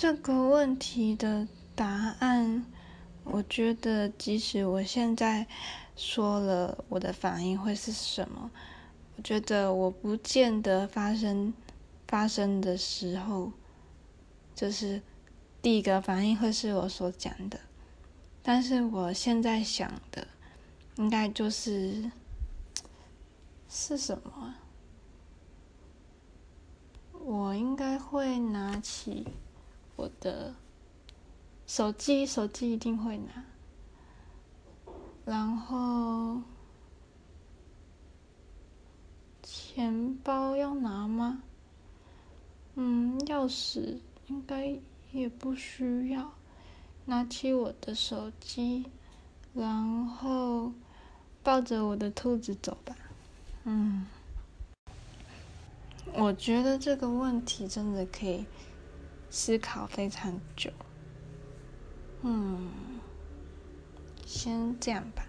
这个问题的答案，我觉得即使我现在说了我的反应会是什么，我觉得我不见得发生发生的时候，就是第一个反应会是我所讲的。但是我现在想的，应该就是是什么？我应该会拿起。我的手机，手机一定会拿。然后钱包要拿吗？嗯，钥匙应该也不需要。拿起我的手机，然后抱着我的兔子走吧。嗯，我觉得这个问题真的可以。思考非常久，嗯，先这样吧。